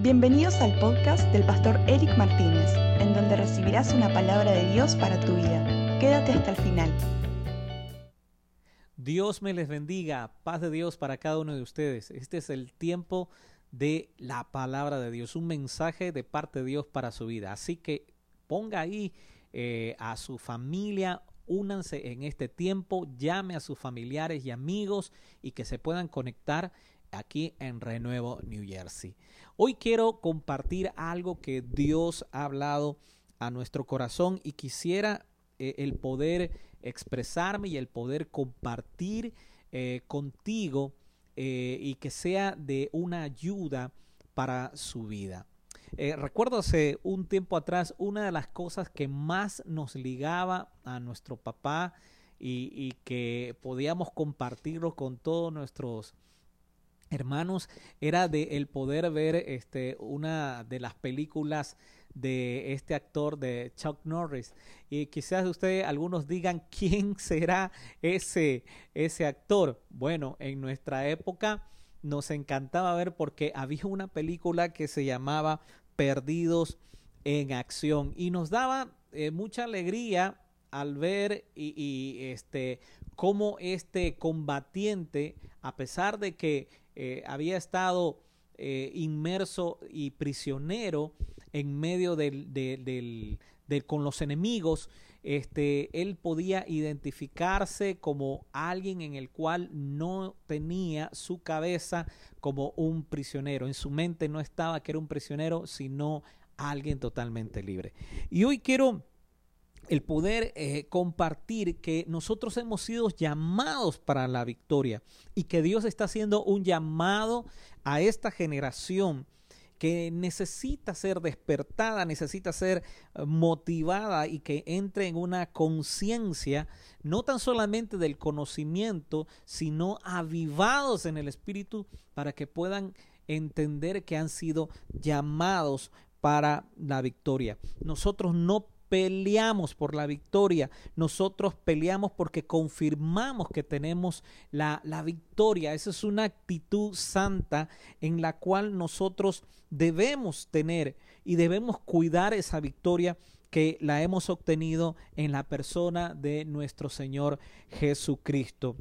Bienvenidos al podcast del pastor Eric Martínez, en donde recibirás una palabra de Dios para tu vida. Quédate hasta el final. Dios me les bendiga, paz de Dios para cada uno de ustedes. Este es el tiempo de la palabra de Dios, un mensaje de parte de Dios para su vida. Así que ponga ahí eh, a su familia, únanse en este tiempo, llame a sus familiares y amigos y que se puedan conectar aquí en Renuevo, New Jersey. Hoy quiero compartir algo que Dios ha hablado a nuestro corazón y quisiera eh, el poder expresarme y el poder compartir eh, contigo eh, y que sea de una ayuda para su vida. recuerdo hace un tiempo atrás una de las cosas que más nos ligaba a nuestro papá y, y que podíamos compartirlo con todos nuestros hermanos, era de el poder ver este, una de las películas de este actor de Chuck Norris. Y quizás ustedes algunos digan quién será ese, ese actor. Bueno, en nuestra época nos encantaba ver porque había una película que se llamaba Perdidos en Acción y nos daba eh, mucha alegría al ver y, y este cómo este combatiente, a pesar de que eh, había estado eh, inmerso y prisionero en medio del, del, con los enemigos, este, él podía identificarse como alguien en el cual no tenía su cabeza como un prisionero. En su mente no estaba que era un prisionero, sino alguien totalmente libre. Y hoy quiero el poder eh, compartir que nosotros hemos sido llamados para la victoria y que Dios está haciendo un llamado a esta generación que necesita ser despertada, necesita ser eh, motivada y que entre en una conciencia no tan solamente del conocimiento, sino avivados en el espíritu para que puedan entender que han sido llamados para la victoria. Nosotros no peleamos por la victoria, nosotros peleamos porque confirmamos que tenemos la, la, victoria. Esa es una actitud santa en la cual nosotros debemos tener y debemos cuidar esa victoria que la hemos obtenido en la persona de nuestro Señor Jesucristo.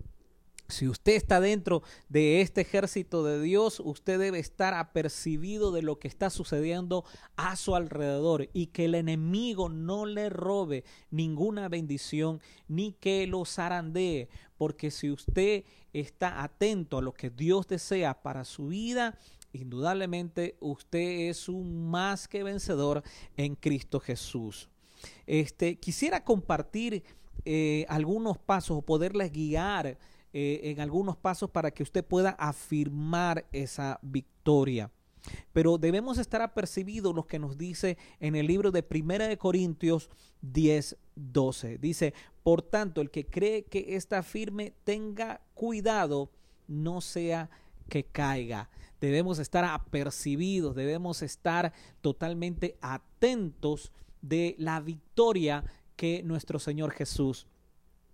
Si usted está dentro de este ejército de Dios, usted debe estar apercibido de lo que está sucediendo a su alrededor y que el enemigo no le robe ninguna bendición ni que lo zarandee, porque si usted está atento a lo que Dios desea para su vida, indudablemente usted es un más que vencedor en Cristo Jesús. Este, quisiera compartir eh, algunos pasos o poderles guiar eh, en algunos pasos para que usted pueda afirmar esa victoria. Pero debemos estar apercibidos lo que nos dice en el libro de Primera de Corintios 10, 12. Dice, por tanto, el que cree que está firme, tenga cuidado, no sea que caiga. Debemos estar apercibidos, debemos estar totalmente atentos de la victoria que nuestro Señor Jesús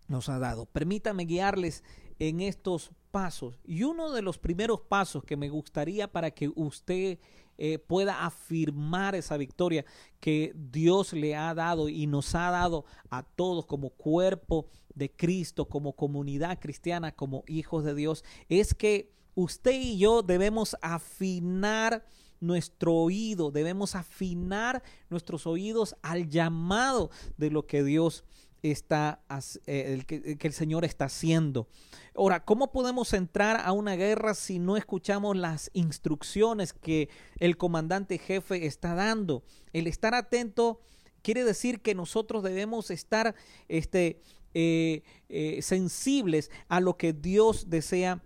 nos ha dado. Permítame guiarles en estos pasos. Y uno de los primeros pasos que me gustaría para que usted eh, pueda afirmar esa victoria que Dios le ha dado y nos ha dado a todos como cuerpo de Cristo, como comunidad cristiana, como hijos de Dios, es que usted y yo debemos afinar nuestro oído, debemos afinar nuestros oídos al llamado de lo que Dios está, eh, el que, el Señor está haciendo. Ahora, ¿cómo podemos entrar a una guerra si no escuchamos las instrucciones que el comandante jefe está dando? El estar atento quiere decir que nosotros debemos estar este, eh, eh, sensibles a lo que Dios desea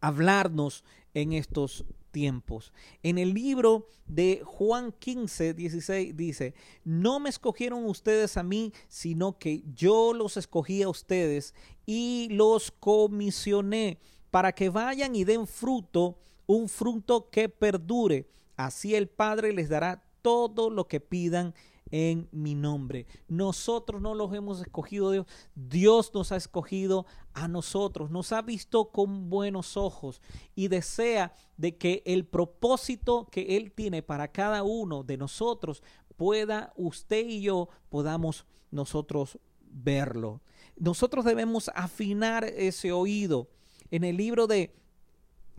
hablarnos en estos tiempos. En el libro de Juan 15, 16 dice, no me escogieron ustedes a mí, sino que yo los escogí a ustedes y los comisioné para que vayan y den fruto, un fruto que perdure. Así el Padre les dará todo lo que pidan en mi nombre. Nosotros no los hemos escogido Dios. Dios nos ha escogido a nosotros. Nos ha visto con buenos ojos y desea de que el propósito que Él tiene para cada uno de nosotros pueda usted y yo podamos nosotros verlo. Nosotros debemos afinar ese oído. En el libro de,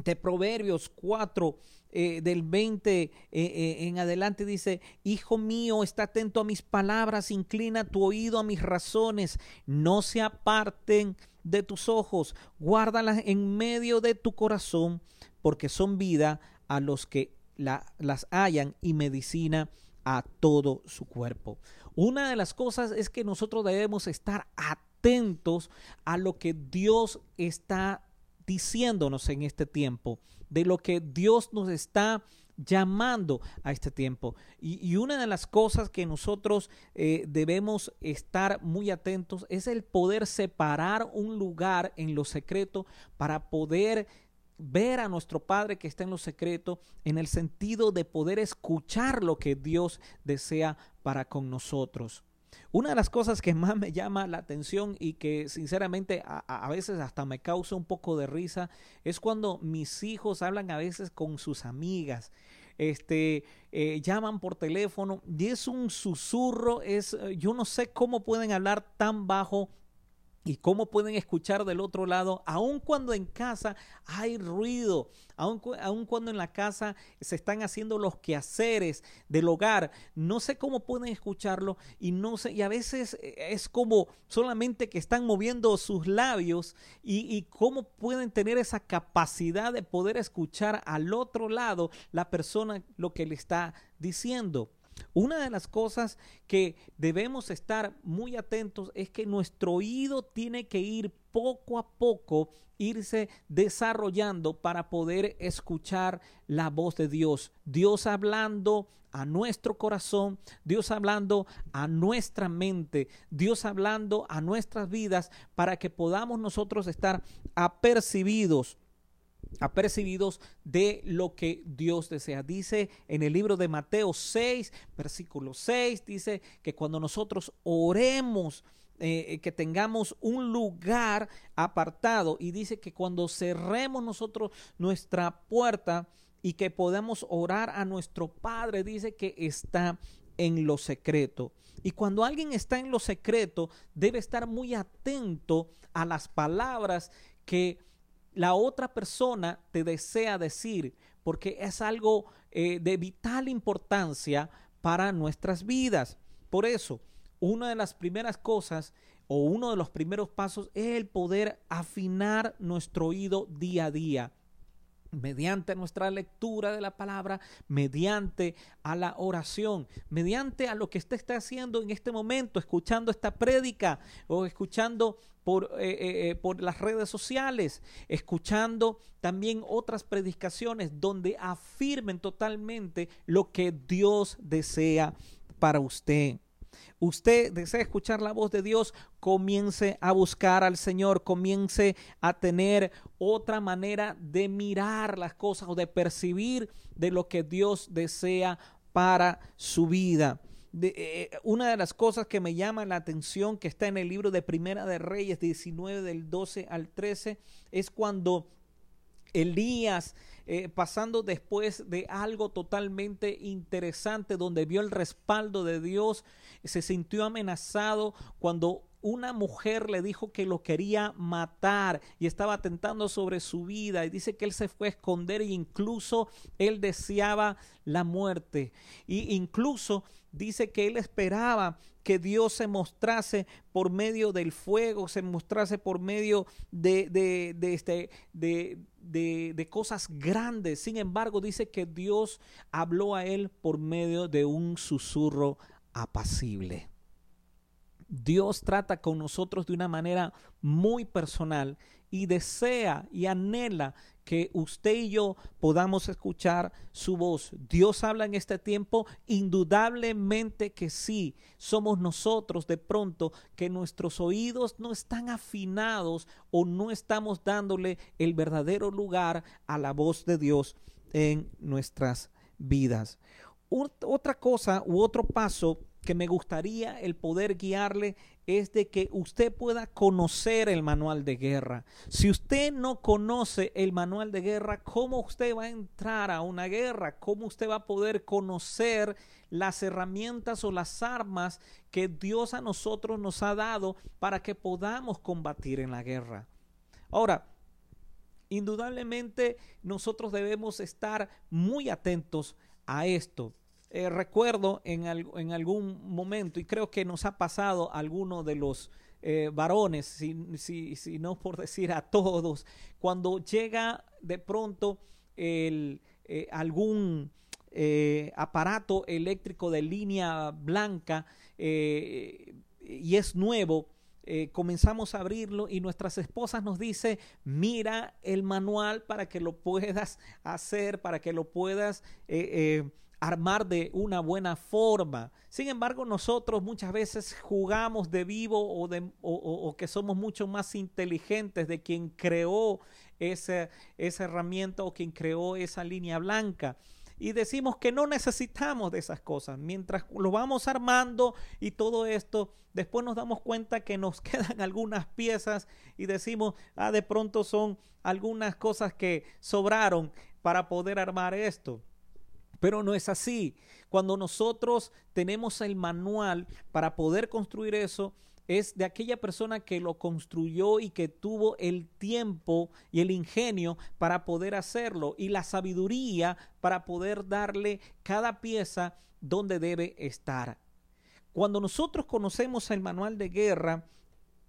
de Proverbios 4, eh, del 20 eh, eh, en adelante dice, Hijo mío, está atento a mis palabras, inclina tu oído a mis razones, no se aparten de tus ojos, guárdalas en medio de tu corazón, porque son vida a los que las hallan y medicina a todo su cuerpo. Una de las cosas es que nosotros debemos estar atentos a lo que Dios está diciéndonos en este tiempo, de lo que Dios nos está llamando a este tiempo. Y, una de las cosas que nosotros eh, debemos estar muy atentos es el poder separar un lugar en lo secreto para poder ver a nuestro Padre que está en lo secreto en el sentido de poder escuchar lo que Dios desea para con nosotros. Una de las cosas que más me llama la atención y que sinceramente a, veces hasta me causa un poco de risa es cuando mis hijos hablan a veces con sus amigas. Este eh, llaman por teléfono y es un susurro, es eh, yo no sé cómo pueden hablar tan bajo y cómo pueden escuchar del otro lado, aun cuando en casa hay ruido, aun, cuando en la casa se están haciendo los quehaceres del hogar, no sé cómo pueden escucharlo y no sé, y a veces eh, es como solamente que están moviendo sus labios y cómo pueden tener esa capacidad de poder escuchar al otro lado la persona lo que le está diciendo. Una de las cosas que debemos estar muy atentos es que nuestro oído tiene que ir poco a poco, irse desarrollando para poder escuchar la voz de Dios. Dios hablando a nuestro corazón, Dios hablando a nuestra mente, Dios hablando a nuestras vidas para que podamos nosotros estar apercibidos apercibidos de lo que Dios desea. Dice en el libro de Mateo 6, versículo 6, dice que cuando nosotros oremos, eh, que tengamos un lugar apartado y dice que cuando cerremos nosotros nuestra puerta y que podamos orar a nuestro Padre, dice que está en lo secreto. Y cuando alguien está en lo secreto, debe estar muy atento a las palabras que la otra persona te desea decir, porque es algo eh, de vital importancia para nuestras vidas. Por eso, una de las primeras cosas o uno de los primeros pasos es el poder afinar nuestro oído día a día mediante nuestra lectura de la palabra, mediante a la oración, mediante a lo que usted está haciendo en este momento, escuchando esta prédica o escuchando por, eh, eh, eh, por las redes sociales, escuchando también otras predicaciones donde afirmen totalmente lo que Dios desea para usted usted desea escuchar la voz de Dios, comience a buscar al Señor, comience a tener otra manera de mirar las cosas o de percibir de lo que Dios desea para su vida. Eh, una de las cosas que me llama la atención que está en el libro de Primera de Reyes 19 del 12 al 13 es cuando Elías eh, pasando después de algo totalmente interesante donde vio el respaldo de Dios, se sintió amenazado cuando una mujer le dijo que lo quería matar y estaba atentando sobre su vida. Y dice que él se fue a esconder e incluso él deseaba la muerte. Y incluso dice que él esperaba que Dios se mostrase por medio del fuego, se mostrase por medio de, de, de, este, de, de cosas grandes. Sin embargo, dice que Dios habló a él por medio de un susurro apacible. Dios trata con nosotros de una manera muy personal y desea y anhela que usted y yo podamos escuchar su voz. Dios habla en este tiempo, indudablemente que sí. Somos nosotros de pronto que nuestros oídos no están afinados o no estamos dándole el verdadero lugar a la voz de Dios en nuestras vidas. Otra cosa u otro paso que me gustaría el poder guiarle es de que usted pueda conocer el manual de guerra. Si usted no conoce el manual de guerra, ¿cómo usted va a entrar a una guerra? ¿Cómo usted va a poder conocer las herramientas o las armas que Dios a nosotros nos ha dado para que podamos combatir en la guerra? Ahora, indudablemente nosotros debemos estar muy atentos a esto. Eh, recuerdo en, algún momento, y creo que nos ha pasado a algunos de los eh, varones, si, no por decir a todos, cuando llega de pronto el, eh, algún aparato eléctrico de línea blanca y es nuevo, comenzamos a abrirlo y nuestras esposas nos dice, mira el manual para que lo puedas hacer, para que lo puedas armar de una buena forma. Sin embargo, nosotros muchas veces jugamos de vivo o, de, o, que somos mucho más inteligentes de quien creó esa, esa herramienta o quien creó esa línea blanca y decimos que no necesitamos de esas cosas. Mientras lo vamos armando y todo esto, después nos damos cuenta que nos quedan algunas piezas y decimos, ah, de pronto son algunas cosas que sobraron para poder armar esto. Pero no es así. Cuando nosotros tenemos el manual para poder construir eso, es de aquella persona que lo construyó y que tuvo el tiempo y el ingenio para poder hacerlo y la sabiduría para poder darle cada pieza donde debe estar. Cuando nosotros conocemos el manual de guerra,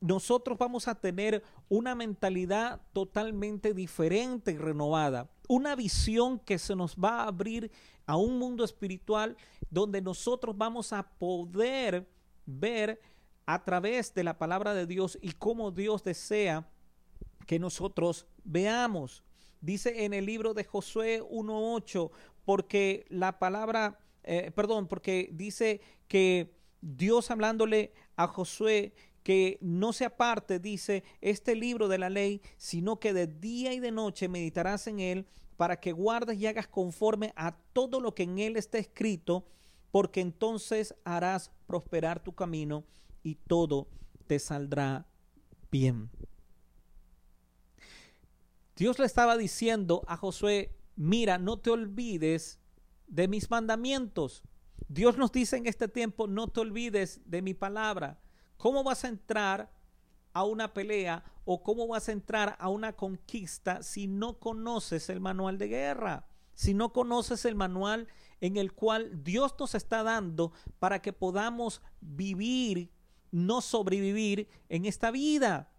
nosotros vamos a tener una mentalidad totalmente diferente y renovada, una visión que se nos va a abrir a un mundo espiritual donde nosotros vamos a poder ver a través de la palabra de Dios y cómo Dios desea que nosotros veamos. Dice en el libro de Josué 1.8, porque la palabra, eh, perdón, porque dice que Dios hablándole a Josué que no se aparte, dice, este libro de la ley, sino que de día y de noche meditarás en él para que guardes y hagas conforme a todo lo que en él está escrito, porque entonces harás prosperar tu camino y todo te saldrá bien. Dios le estaba diciendo a Josué, mira, no te olvides de mis mandamientos. Dios nos dice en este tiempo, no te olvides de mi palabra. ¿Cómo vas a entrar a una pelea o cómo vas a entrar a una conquista si no conoces el manual de guerra, si no conoces el manual en el cual Dios nos está dando para que podamos vivir, no sobrevivir en esta vida.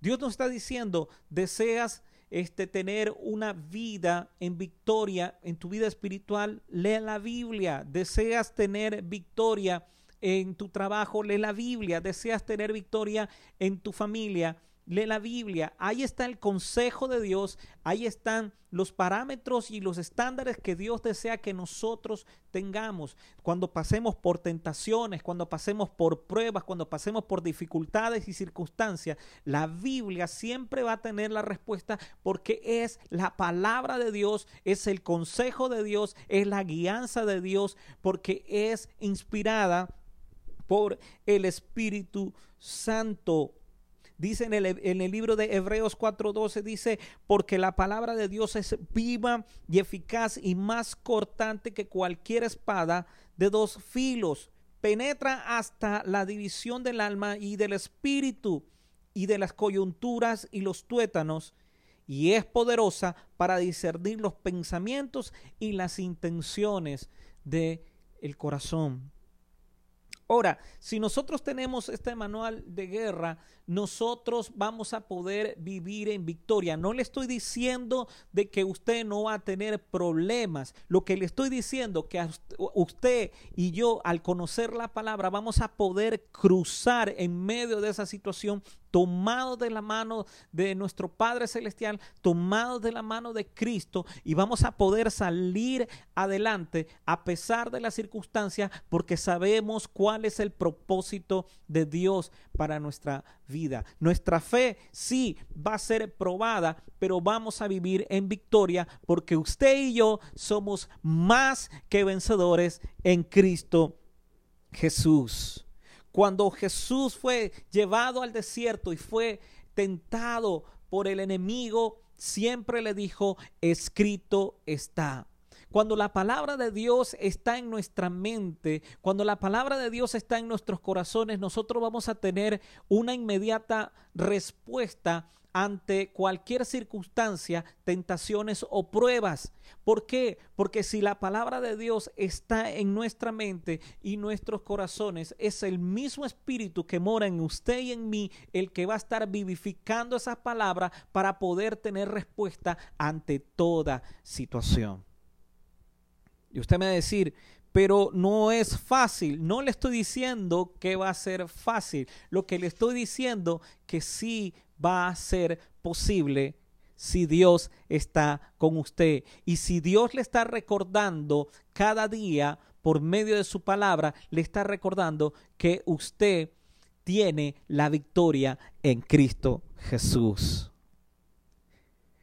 Dios nos está diciendo, deseas este, tener una vida en victoria en tu vida espiritual, lee la Biblia. Deseas tener victoria en tu trabajo, lee la Biblia. Deseas tener victoria en tu familia, lee la Biblia. Ahí está el consejo de Dios, ahí están los parámetros y los estándares que Dios desea que nosotros tengamos. Cuando pasemos por tentaciones, cuando pasemos por pruebas, cuando pasemos por dificultades y circunstancias, la Biblia siempre va a tener la respuesta porque es la palabra de Dios, es el consejo de Dios, es la guianza de Dios, porque es inspirada por el Espíritu Santo. Dice en el, libro de Hebreos 4:12, dice, porque la palabra de Dios es viva y eficaz y más cortante que cualquier espada de dos filos. Penetra hasta la división del alma y del espíritu y de las coyunturas y los tuétanos y es poderosa para discernir los pensamientos y las intenciones de el corazón. Ahora, si nosotros tenemos este manual de guerra, nosotros vamos a poder vivir en victoria. No le estoy diciendo de que usted no va a tener problemas. Lo que le estoy diciendo que usted y yo al conocer la palabra vamos a poder cruzar en medio de esa situación tomados de la mano de nuestro Padre Celestial, tomados de la mano de Cristo y vamos a poder salir adelante a pesar de las circunstancias porque sabemos cuál es el propósito de Dios para nuestra vida. Nuestra fe sí va a ser probada, pero vamos a vivir en victoria porque usted y yo somos más que vencedores en Cristo Jesús. Cuando Jesús fue llevado al desierto y fue tentado por el enemigo, siempre le dijo, escrito está. Cuando la palabra de Dios está en nuestra mente, cuando la palabra de Dios está en nuestros corazones, nosotros vamos a tener una inmediata respuesta ante cualquier circunstancia, tentaciones o pruebas. ¿Por qué? Porque si la palabra de Dios está en nuestra mente y nuestros corazones, es el mismo espíritu que mora en usted y en mí el que va a estar vivificando esa palabra para poder tener respuesta ante toda situación. Y usted me va a decir, pero no es fácil. No le estoy diciendo que va a ser fácil. Lo que le estoy diciendo que sí va a ser posible si Dios está con usted. Y si Dios le está recordando cada día por medio de su palabra, le está recordando que usted tiene la victoria en Cristo Jesús.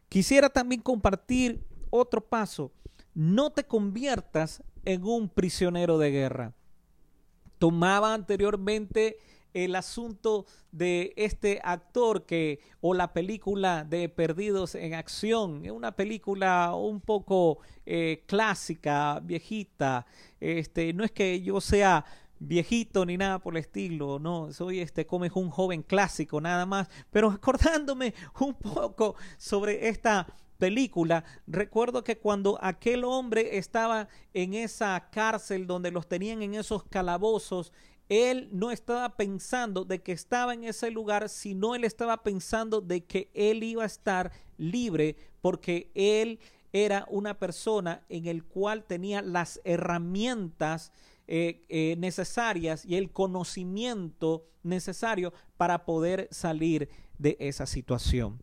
Quisiera también compartir otro paso. No te conviertas en un prisionero de guerra. Tomaba anteriormente el asunto de este actor que o la película de Perdidos en Acción, una película un poco eh, clásica, viejita. Este, no es que yo sea viejito ni nada por el estilo, no, soy este como un joven clásico nada más, pero acordándome un poco sobre esta película, recuerdo que cuando aquel hombre estaba en esa cárcel donde los tenían en esos calabozos, él no estaba pensando de que estaba en ese lugar, sino él estaba pensando de que él iba a estar libre porque él era una persona en el cual tenía las herramientas eh, eh, necesarias y el conocimiento necesario para poder salir de esa situación.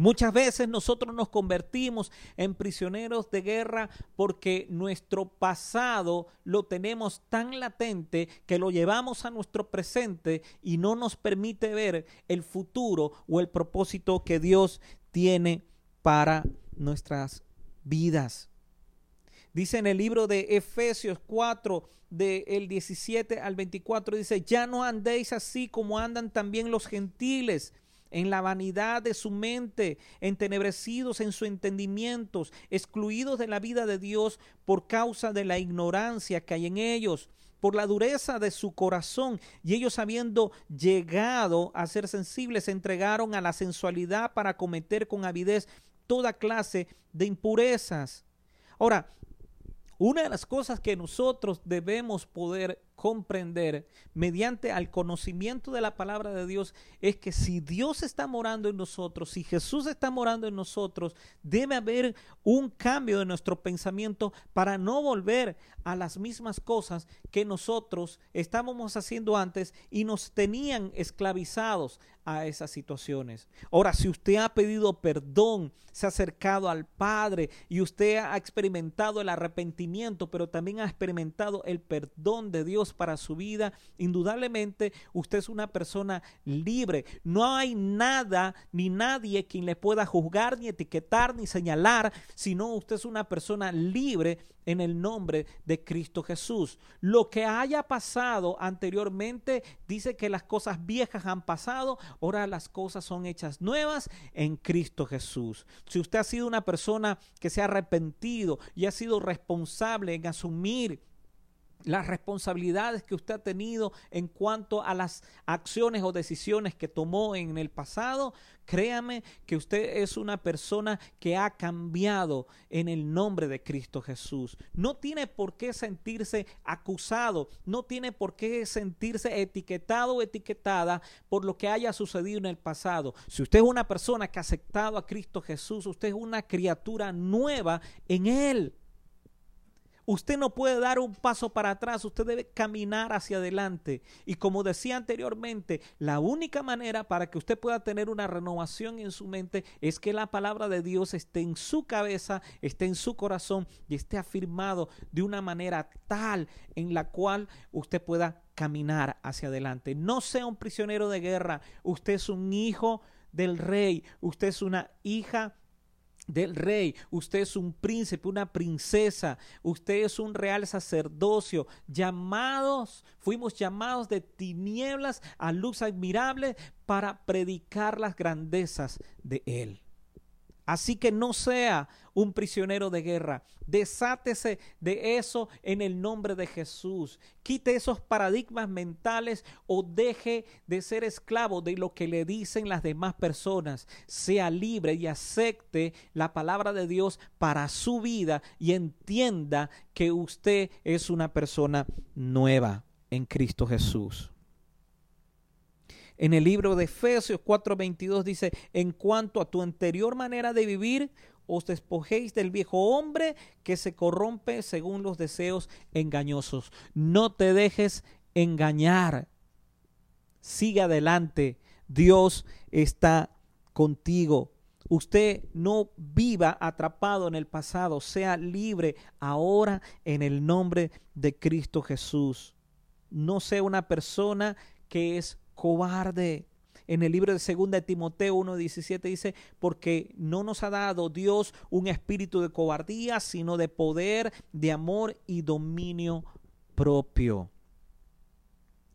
Muchas veces nosotros nos convertimos en prisioneros de guerra porque nuestro pasado lo tenemos tan latente que lo llevamos a nuestro presente y no nos permite ver el futuro o el propósito que Dios tiene para nuestras vidas. Dice en el libro de Efesios 4, del 17 al 24, dice, ya no andéis así como andan también los gentiles en la vanidad de su mente, entenebrecidos en su entendimientos, excluidos de la vida de Dios por causa de la ignorancia que hay en ellos por la dureza de su corazón, y ellos habiendo llegado a ser sensibles, se entregaron a la sensualidad para cometer con avidez toda clase de impurezas. Ahora, una de las cosas que nosotros debemos poder comprender mediante al conocimiento de la palabra de Dios es que si Dios está morando en nosotros, si Jesús está morando en nosotros, debe haber un cambio de nuestro pensamiento para no volver a las mismas cosas que nosotros estábamos haciendo antes y nos tenían esclavizados a esas situaciones. Ahora, si usted ha pedido perdón, se ha acercado al Padre y usted ha experimentado el arrepentimiento, pero también ha experimentado el perdón de Dios para su vida, indudablemente usted es una persona libre. No hay nada ni nadie quien le pueda juzgar, ni etiquetar, ni señalar, sino usted es una persona libre en el nombre de Cristo Jesús. Lo que haya pasado anteriormente dice que las cosas viejas han pasado, ahora las cosas son hechas nuevas en Cristo Jesús. Si usted ha sido una persona que se ha arrepentido y ha sido responsable en asumir las responsabilidades que usted ha tenido en cuanto a las acciones o decisiones que tomó en el pasado, créame que usted es una persona que ha cambiado en el nombre de Cristo Jesús. No tiene por qué sentirse acusado, no tiene por qué sentirse etiquetado o etiquetada por lo que haya sucedido en el pasado. Si usted es una persona que ha aceptado a Cristo Jesús, usted es una criatura nueva en Él. Usted no puede dar un paso para atrás, usted debe caminar hacia adelante. Y como decía anteriormente, la única manera para que usted pueda tener una renovación en su mente es que la palabra de Dios esté en su cabeza, esté en su corazón y esté afirmado de una manera tal en la cual usted pueda caminar hacia adelante. No sea un prisionero de guerra, usted es un hijo del rey, usted es una hija del rey, usted es un príncipe, una princesa, usted es un real sacerdocio, llamados, fuimos llamados de tinieblas a luz admirable para predicar las grandezas de él. Así que no sea un prisionero de guerra. Desátese de eso en el nombre de Jesús. Quite esos paradigmas mentales o deje de ser esclavo de lo que le dicen las demás personas. Sea libre y acepte la palabra de Dios para su vida y entienda que usted es una persona nueva en Cristo Jesús. En el libro de Efesios 4:22 dice, en cuanto a tu anterior manera de vivir, os despojéis del viejo hombre que se corrompe según los deseos engañosos. No te dejes engañar. Sigue adelante. Dios está contigo. Usted no viva atrapado en el pasado, sea libre ahora en el nombre de Cristo Jesús. No sea una persona que es cobarde. En el libro de segunda de Timoteo 1:17 dice, porque no nos ha dado Dios un espíritu de cobardía, sino de poder, de amor y dominio propio.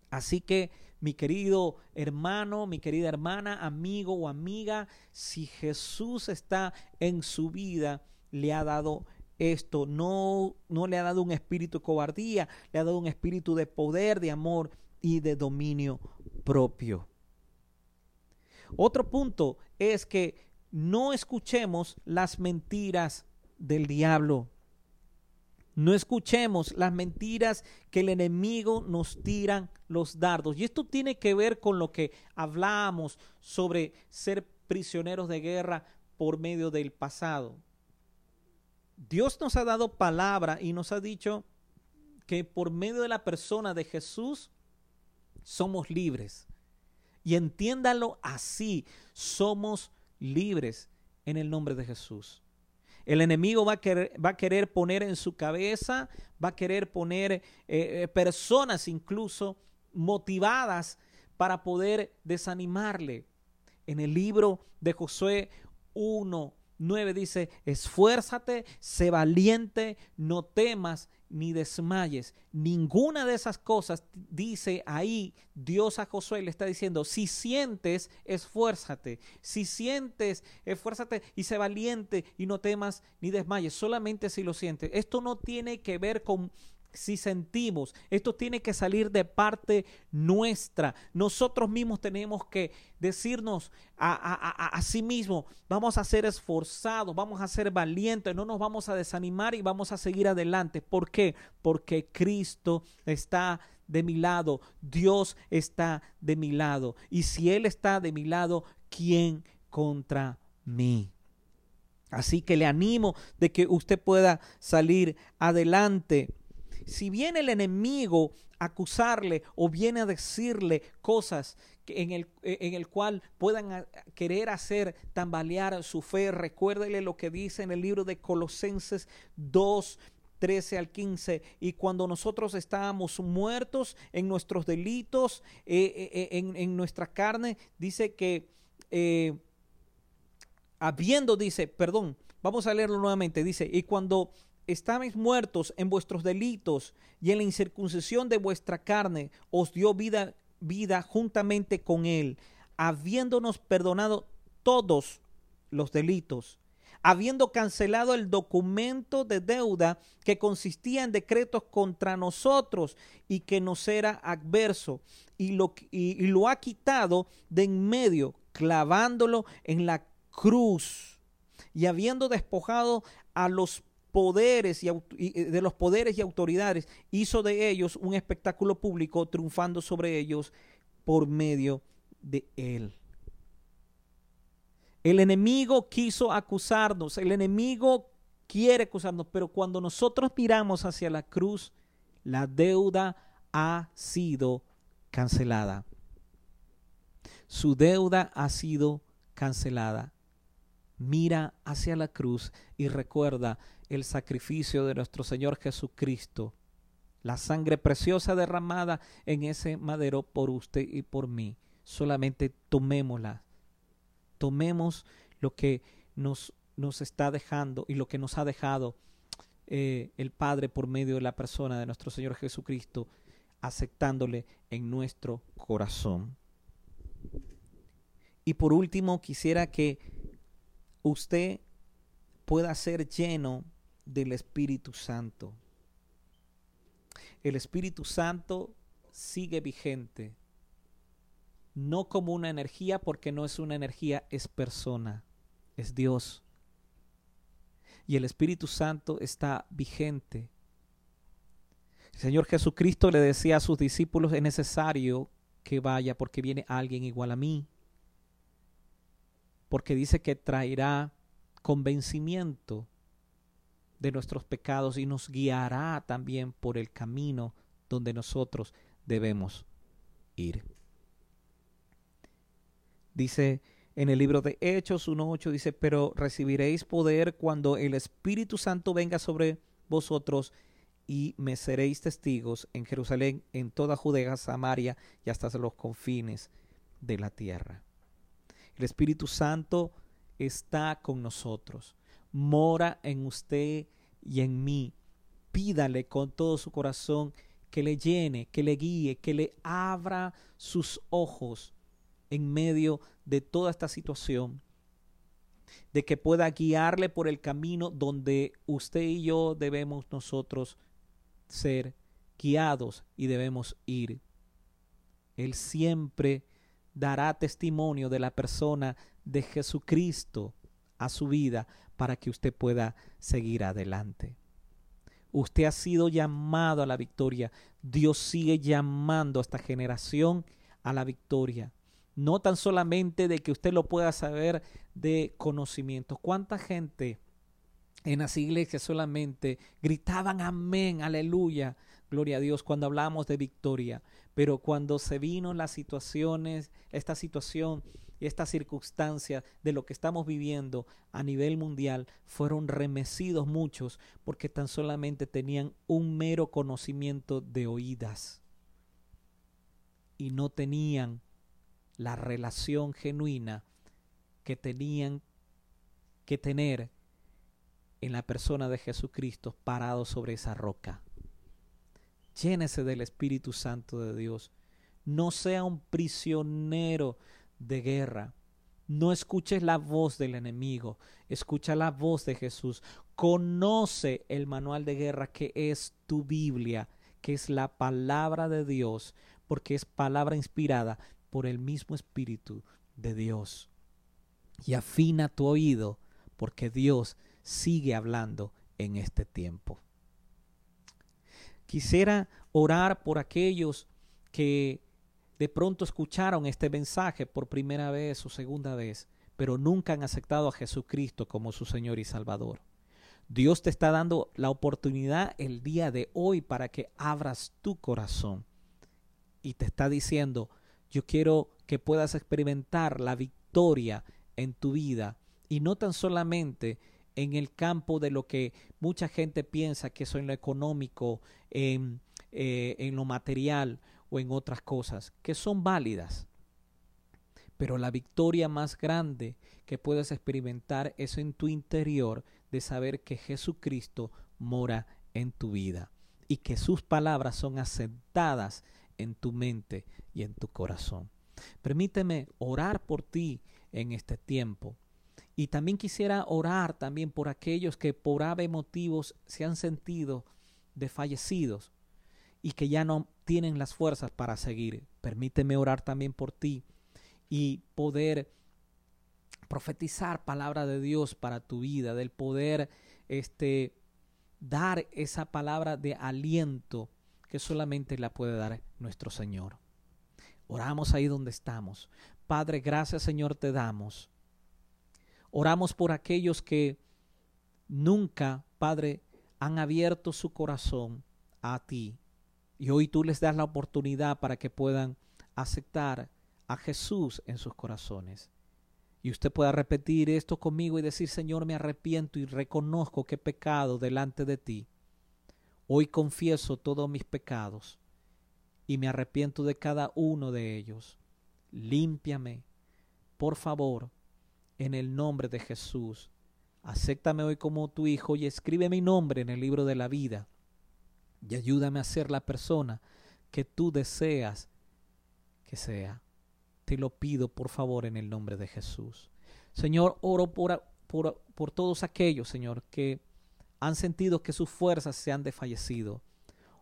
Así que mi querido hermano, mi querida hermana, amigo o amiga, si Jesús está en su vida, le ha dado esto, no, no le ha dado un espíritu de cobardía, le ha dado un espíritu de poder, de amor y de dominio propio. Otro punto es que no escuchemos las mentiras del diablo. No escuchemos las mentiras que el enemigo nos tiran los dardos. Y esto tiene que ver con lo que hablamos sobre ser prisioneros de guerra por medio del pasado. Dios nos ha dado palabra y nos ha dicho que por medio de la persona de Jesús somos libres. Y entiéndalo así, somos libres en el nombre de Jesús. El enemigo va a, querer, poner en su cabeza, va a querer poner eh, eh, personas incluso motivadas para poder desanimarle. En el libro de Josué 1, 9 dice, esfuérzate, sé valiente, no temas ni desmayes. Ninguna de esas cosas dice ahí Dios a Josué le está diciendo, si sientes, esfuérzate. Si sientes, esfuérzate y sé valiente y no temas ni desmayes. Solamente si lo sientes. Esto no tiene que ver con si sentimos, esto tiene que salir de parte nuestra. Nosotros mismos tenemos que decirnos a, sí mismos, vamos a ser esforzados, vamos a ser valientes, no nos vamos a desanimar y vamos a seguir adelante. ¿Por qué? Porque Cristo está de mi lado, Dios está de mi lado. Y si Él está de mi lado, ¿quién contra mí? Así que le animo de que usted pueda salir adelante si viene el enemigo a acusarle o viene a decirle cosas en el, en el cual puedan querer hacer tambalear su fe, recuérdele lo que dice en el libro de Colosenses 2, 13 al 15. Y cuando nosotros estábamos muertos en nuestros delitos, eh, eh, eh, en, en, nuestra carne, dice que habiendo, dice, perdón, vamos a leerlo nuevamente, dice, y cuando estabais muertos en vuestros delitos y en la incircuncisión de vuestra carne, os dio vida, juntamente con él, habiéndonos perdonado todos los delitos, habiendo cancelado el documento de deuda que consistía en decretos contra nosotros y que nos era adverso, y lo, y lo ha quitado de en medio, clavándolo en la cruz, y habiendo despojado a los poderes y, de los poderes y autoridades, hizo de ellos un espectáculo público, triunfando sobre ellos por medio de él. El enemigo quiso acusarnos, el enemigo quiere acusarnos, pero cuando nosotros miramos hacia la cruz, la deuda ha sido cancelada. Su deuda ha sido cancelada. Mira hacia la cruz y recuerda el sacrificio de nuestro Señor Jesucristo, la sangre preciosa derramada en ese madero por usted y por mí. Solamente tomémosla. Tomemos lo que nos nos está dejando y lo que nos ha dejado eh, el Padre por medio de la persona de nuestro Señor Jesucristo, aceptándole en nuestro corazón. Y por último, quisiera que usted pueda ser lleno del Espíritu Santo. El Espíritu Santo sigue vigente, no como una energía, porque no es una energía, es persona, es Dios. Y el Espíritu Santo está vigente. El Señor Jesucristo le decía a sus discípulos, es necesario que vaya porque viene alguien igual a mí porque dice que traerá convencimiento de nuestros pecados y nos guiará también por el camino donde nosotros debemos ir. Dice en el libro de Hechos 1.8, dice, pero recibiréis poder cuando el Espíritu Santo venga sobre vosotros y me seréis testigos en Jerusalén, en toda Judea, Samaria y hasta los confines de la tierra. El Espíritu Santo está con nosotros, mora en usted y en mí. Pídale con todo su corazón que le llene, que le guíe, que le abra sus ojos en medio de toda esta situación, de que pueda guiarle por el camino donde usted y yo debemos nosotros ser guiados y debemos ir. Él siempre dará testimonio de la persona de Jesucristo a su vida para que usted pueda seguir adelante. Usted ha sido llamado a la victoria. Dios sigue llamando a esta generación a la victoria. No tan solamente de que usted lo pueda saber de conocimiento. ¿Cuánta gente en las iglesias solamente gritaban amén, aleluya, gloria a Dios, cuando hablamos de victoria? Pero cuando se vino las situaciones, esta situación y esta circunstancia de lo que estamos viviendo a nivel mundial, fueron remecidos muchos porque tan solamente tenían un mero conocimiento de oídas y no tenían la relación genuina que tenían que tener en la persona de Jesucristo parado sobre esa roca. Llénese del Espíritu Santo de Dios. No sea un prisionero de guerra. No escuches la voz del enemigo, escucha la voz de Jesús. Conoce el manual de guerra que es tu Biblia, que es la palabra de Dios, porque es palabra inspirada por el mismo Espíritu de Dios. Y afina tu oído, porque Dios sigue hablando en este tiempo. Quisiera orar por aquellos que de pronto escucharon este mensaje por primera vez o segunda vez, pero nunca han aceptado a Jesucristo como su Señor y Salvador. Dios te está dando la oportunidad el día de hoy para que abras tu corazón y te está diciendo, yo quiero que puedas experimentar la victoria en tu vida y no tan solamente en el campo de lo que mucha gente piensa que es en lo económico, en, eh, en lo material o en otras cosas, que son válidas. Pero la victoria más grande que puedes experimentar es en tu interior de saber que Jesucristo mora en tu vida y que sus palabras son asentadas en tu mente y en tu corazón. Permíteme orar por ti en este tiempo y también quisiera orar también por aquellos que por ave motivos se han sentido desfallecidos y que ya no tienen las fuerzas para seguir. Permíteme orar también por ti y poder profetizar palabra de Dios para tu vida, del poder este dar esa palabra de aliento que solamente la puede dar nuestro Señor. Oramos ahí donde estamos. Padre, gracias Señor te damos Oramos por aquellos que nunca, Padre, han abierto su corazón a ti. Y hoy tú les das la oportunidad para que puedan aceptar a Jesús en sus corazones. Y usted pueda repetir esto conmigo y decir, Señor, me arrepiento y reconozco que he pecado delante de ti. Hoy confieso todos mis pecados y me arrepiento de cada uno de ellos. Límpiame, por favor, en el nombre de Jesús. Acéptame hoy como tu hijo y escribe mi nombre en el libro de la vida. Y ayúdame a ser la persona que tú deseas que sea. Te lo pido por favor en el nombre de Jesús. Señor, oro por, por, por todos aquellos, Señor, que han sentido que sus fuerzas se han desfallecido.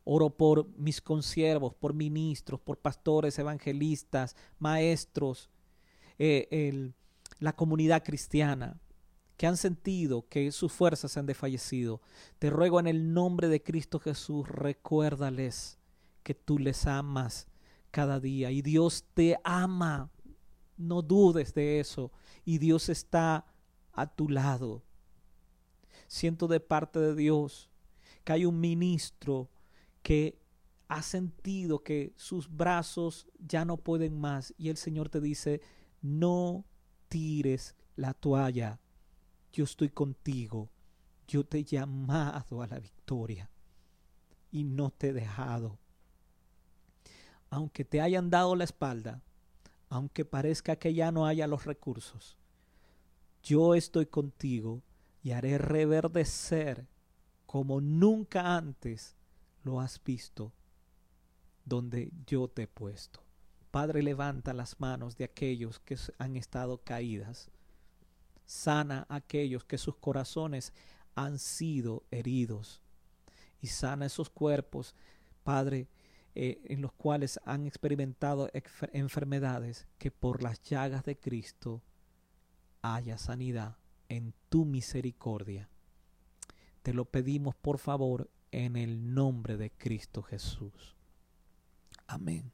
Oro por mis consiervos, por ministros, por pastores, evangelistas, maestros, eh, el, la comunidad cristiana que han sentido que sus fuerzas han desfallecido. Te ruego en el nombre de Cristo Jesús, recuérdales que tú les amas cada día y Dios te ama. No dudes de eso y Dios está a tu lado. Siento de parte de Dios que hay un ministro que ha sentido que sus brazos ya no pueden más y el Señor te dice, no tires la toalla, yo estoy contigo, yo te he llamado a la victoria y no te he dejado. Aunque te hayan dado la espalda, aunque parezca que ya no haya los recursos, yo estoy contigo y haré reverdecer como nunca antes lo has visto donde yo te he puesto. Padre, levanta las manos de aquellos que han estado caídas. Sana a aquellos que sus corazones han sido heridos. Y sana esos cuerpos, Padre, eh, en los cuales han experimentado enfermedades, que por las llagas de Cristo haya sanidad en tu misericordia. Te lo pedimos por favor en el nombre de Cristo Jesús. Amén.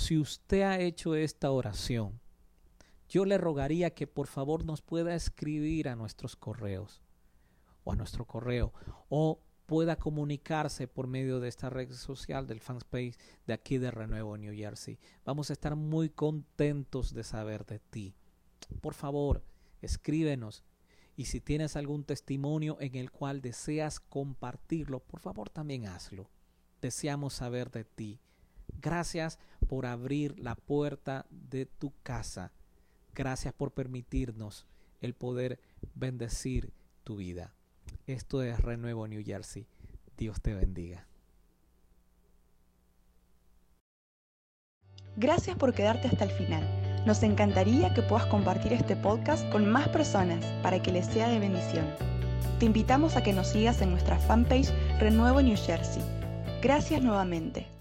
Si usted ha hecho esta oración, yo le rogaría que por favor nos pueda escribir a nuestros correos o a nuestro correo o pueda comunicarse por medio de esta red social del fanspace de aquí de Renuevo New Jersey. Vamos a estar muy contentos de saber de ti. Por favor, escríbenos y si tienes algún testimonio en el cual deseas compartirlo, por favor también hazlo. Deseamos saber de ti. Gracias por abrir la puerta de tu casa. Gracias por permitirnos el poder bendecir tu vida. Esto es Renuevo New Jersey. Dios te bendiga. Gracias por quedarte hasta el final. Nos encantaría que puedas compartir este podcast con más personas para que les sea de bendición. Te invitamos a que nos sigas en nuestra fanpage Renuevo New Jersey. Gracias nuevamente.